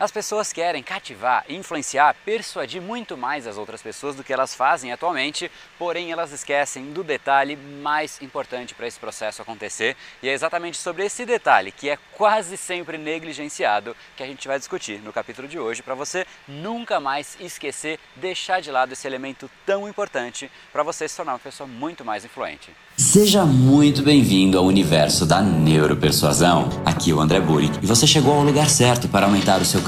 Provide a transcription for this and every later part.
As pessoas querem cativar, influenciar, persuadir muito mais as outras pessoas do que elas fazem atualmente, porém elas esquecem do detalhe mais importante para esse processo acontecer e é exatamente sobre esse detalhe, que é quase sempre negligenciado, que a gente vai discutir no capítulo de hoje para você nunca mais esquecer, deixar de lado esse elemento tão importante para você se tornar uma pessoa muito mais influente. Seja muito bem-vindo ao universo da neuropersuasão. Aqui é o André Burick e você chegou ao lugar certo para aumentar o seu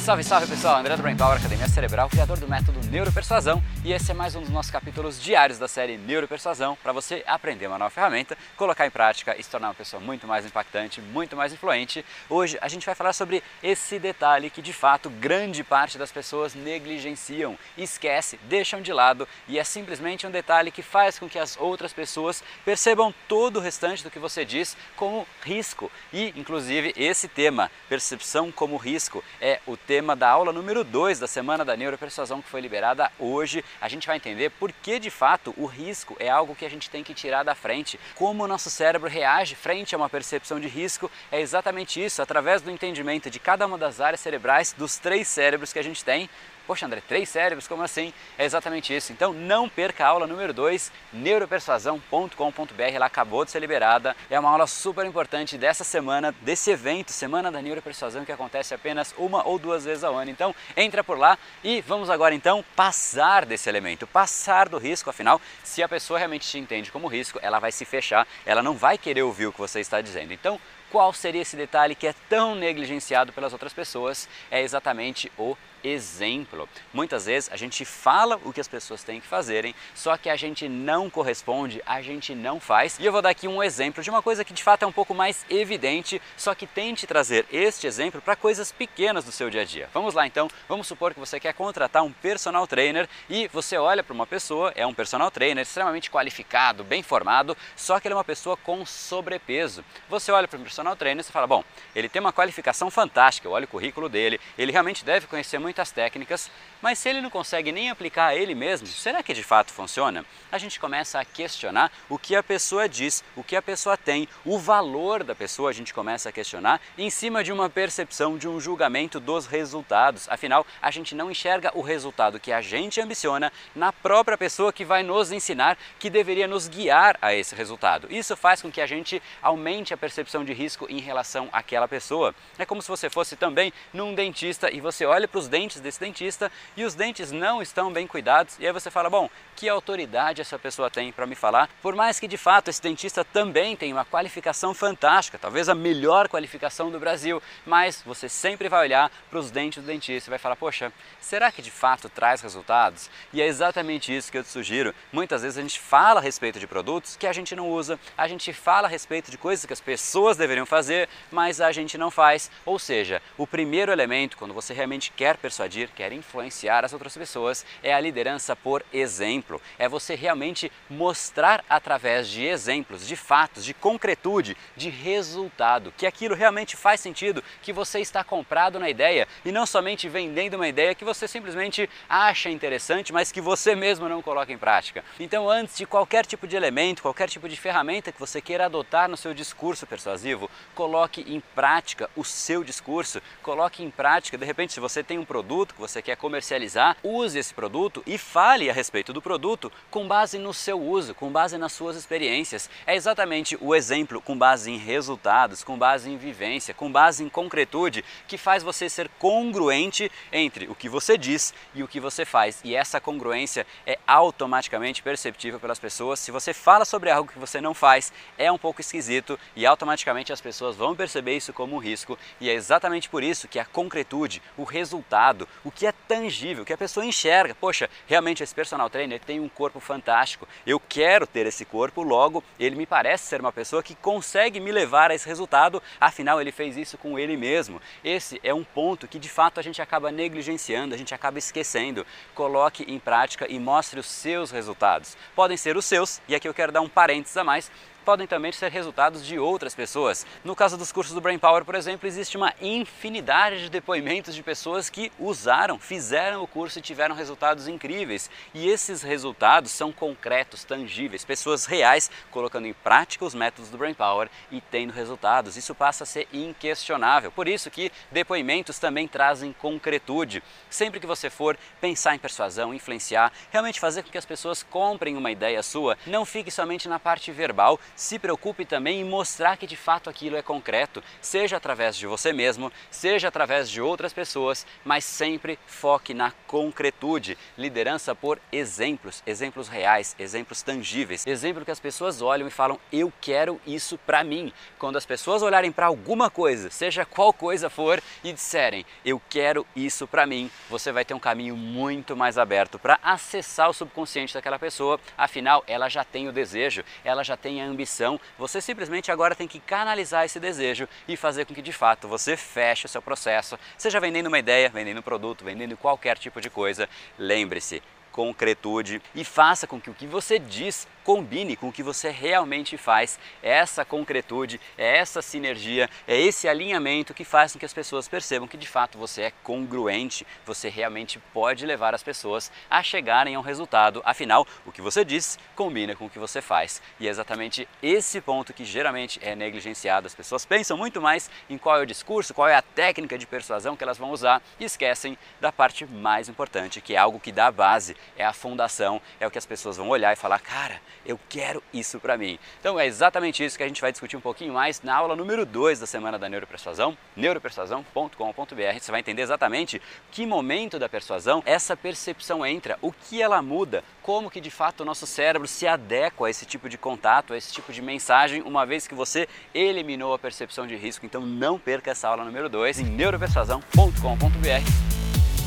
Salve, salve pessoal, André do Brain Power, Academia Cerebral, criador do método Neuropersuasão. E esse é mais um dos nossos capítulos diários da série Neuropersuasão para você aprender uma nova ferramenta, colocar em prática e se tornar uma pessoa muito mais impactante, muito mais influente. Hoje a gente vai falar sobre esse detalhe que de fato grande parte das pessoas negligenciam, esquece, deixam de lado. E é simplesmente um detalhe que faz com que as outras pessoas percebam todo o restante do que você diz como risco. E inclusive esse tema, percepção como risco, é o tema tema da aula número 2 da Semana da Neuropersuasão que foi liberada hoje. A gente vai entender por que de fato o risco é algo que a gente tem que tirar da frente. Como o nosso cérebro reage frente a uma percepção de risco é exatamente isso, através do entendimento de cada uma das áreas cerebrais dos três cérebros que a gente tem. Poxa, André, três cérebros? Como assim? É exatamente isso. Então não perca a aula número 2, neuropersuasão.com.br. Ela acabou de ser liberada. É uma aula super importante dessa semana, desse evento, Semana da Neuropersuasão, que acontece apenas uma ou duas vezes ao ano. Então entra por lá e vamos agora então passar desse elemento, passar do risco. Afinal, se a pessoa realmente te entende como risco, ela vai se fechar, ela não vai querer ouvir o que você está dizendo. Então, qual seria esse detalhe que é tão negligenciado pelas outras pessoas? É exatamente o exemplo. Muitas vezes a gente fala o que as pessoas têm que fazerem, só que a gente não corresponde, a gente não faz. E eu vou dar aqui um exemplo de uma coisa que de fato é um pouco mais evidente, só que tente trazer este exemplo para coisas pequenas do seu dia a dia. Vamos lá então, vamos supor que você quer contratar um personal trainer e você olha para uma pessoa, é um personal trainer extremamente qualificado, bem formado, só que ele é uma pessoa com sobrepeso. Você olha para um personal trainer e fala: "Bom, ele tem uma qualificação fantástica, eu olho o currículo dele, ele realmente deve conhecer muito muitas técnicas, mas se ele não consegue nem aplicar a ele mesmo, será que de fato funciona? A gente começa a questionar o que a pessoa diz, o que a pessoa tem, o valor da pessoa, a gente começa a questionar em cima de uma percepção, de um julgamento dos resultados. Afinal, a gente não enxerga o resultado que a gente ambiciona na própria pessoa que vai nos ensinar, que deveria nos guiar a esse resultado. Isso faz com que a gente aumente a percepção de risco em relação àquela pessoa. É como se você fosse também num dentista e você olha para os dentes dentes desse dentista e os dentes não estão bem cuidados. E aí você fala: bom, que autoridade essa pessoa tem para me falar? Por mais que de fato esse dentista também tenha uma qualificação fantástica, talvez a melhor qualificação do Brasil, mas você sempre vai olhar para os dentes do dentista e vai falar: poxa, será que de fato traz resultados? E é exatamente isso que eu te sugiro. Muitas vezes a gente fala a respeito de produtos que a gente não usa, a gente fala a respeito de coisas que as pessoas deveriam fazer, mas a gente não faz. Ou seja, o primeiro elemento, quando você realmente quer persuadir, quer influenciar as outras pessoas, é a liderança por exemplo. É você realmente mostrar através de exemplos, de fatos, de concretude, de resultado, que aquilo realmente faz sentido, que você está comprado na ideia e não somente vendendo uma ideia que você simplesmente acha interessante, mas que você mesmo não coloca em prática. Então, antes de qualquer tipo de elemento, qualquer tipo de ferramenta que você queira adotar no seu discurso persuasivo, coloque em prática o seu discurso, coloque em prática, de repente, se você tem um produto produto que você quer comercializar, use esse produto e fale a respeito do produto com base no seu uso, com base nas suas experiências. É exatamente o exemplo com base em resultados, com base em vivência, com base em concretude que faz você ser congruente entre o que você diz e o que você faz. E essa congruência é automaticamente perceptível pelas pessoas. Se você fala sobre algo que você não faz, é um pouco esquisito e automaticamente as pessoas vão perceber isso como um risco. E é exatamente por isso que a concretude, o resultado, o que é tangível, que a pessoa enxerga. Poxa, realmente esse personal trainer tem um corpo fantástico, eu quero ter esse corpo, logo ele me parece ser uma pessoa que consegue me levar a esse resultado, afinal ele fez isso com ele mesmo. Esse é um ponto que de fato a gente acaba negligenciando, a gente acaba esquecendo. Coloque em prática e mostre os seus resultados. Podem ser os seus, e aqui eu quero dar um parênteses a mais, podem também ser resultados de outras pessoas. No caso dos cursos do Brain Power, por exemplo, existe uma infinidade de depoimentos de pessoas que usaram, fizeram o curso e tiveram resultados incríveis. E esses resultados são concretos, tangíveis, pessoas reais colocando em prática os métodos do Brain Power e tendo resultados. Isso passa a ser inquestionável. Por isso que depoimentos também trazem concretude. Sempre que você for pensar em persuasão, influenciar, realmente fazer com que as pessoas comprem uma ideia sua, não fique somente na parte verbal, se preocupe também em mostrar que de fato aquilo é concreto, seja através de você mesmo, seja através de outras pessoas, mas sempre foque na concretude. Liderança por exemplos, exemplos reais, exemplos tangíveis, exemplo que as pessoas olham e falam: "Eu quero isso para mim". Quando as pessoas olharem para alguma coisa, seja qual coisa for, e disserem: "Eu quero isso para mim", você vai ter um caminho muito mais aberto para acessar o subconsciente daquela pessoa. Afinal, ela já tem o desejo, ela já tem a ambição ambição, você simplesmente agora tem que canalizar esse desejo e fazer com que de fato você feche o seu processo, seja vendendo uma ideia, vendendo um produto, vendendo qualquer tipo de coisa. Lembre-se, concretude e faça com que o que você diz combine com o que você realmente faz. É essa concretude, é essa sinergia, é esse alinhamento que faz com que as pessoas percebam que de fato você é congruente, você realmente pode levar as pessoas a chegarem a um resultado. Afinal, o que você diz combina com o que você faz. E é exatamente esse ponto que geralmente é negligenciado. As pessoas pensam muito mais em qual é o discurso, qual é a técnica de persuasão que elas vão usar e esquecem da parte mais importante, que é algo que dá base, é a fundação, é o que as pessoas vão olhar e falar: "Cara, eu quero isso para mim. Então é exatamente isso que a gente vai discutir um pouquinho mais na aula número 2 da semana da Neuropersuasão, neuropersuasão.com.br. Você vai entender exatamente que momento da persuasão essa percepção entra, o que ela muda, como que de fato o nosso cérebro se adequa a esse tipo de contato, a esse tipo de mensagem, uma vez que você eliminou a percepção de risco. Então não perca essa aula número 2 em neuropersuasão.com.br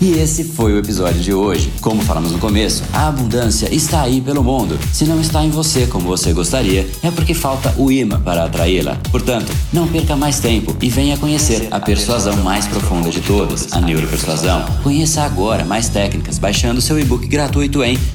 e esse foi o episódio de hoje. Como falamos no começo, a abundância está aí pelo mundo. Se não está em você como você gostaria, é porque falta o imã para atraí-la. Portanto, não perca mais tempo e venha conhecer a persuasão mais profunda de todas, a neuropersuasão. Conheça agora mais técnicas baixando seu e-book gratuito em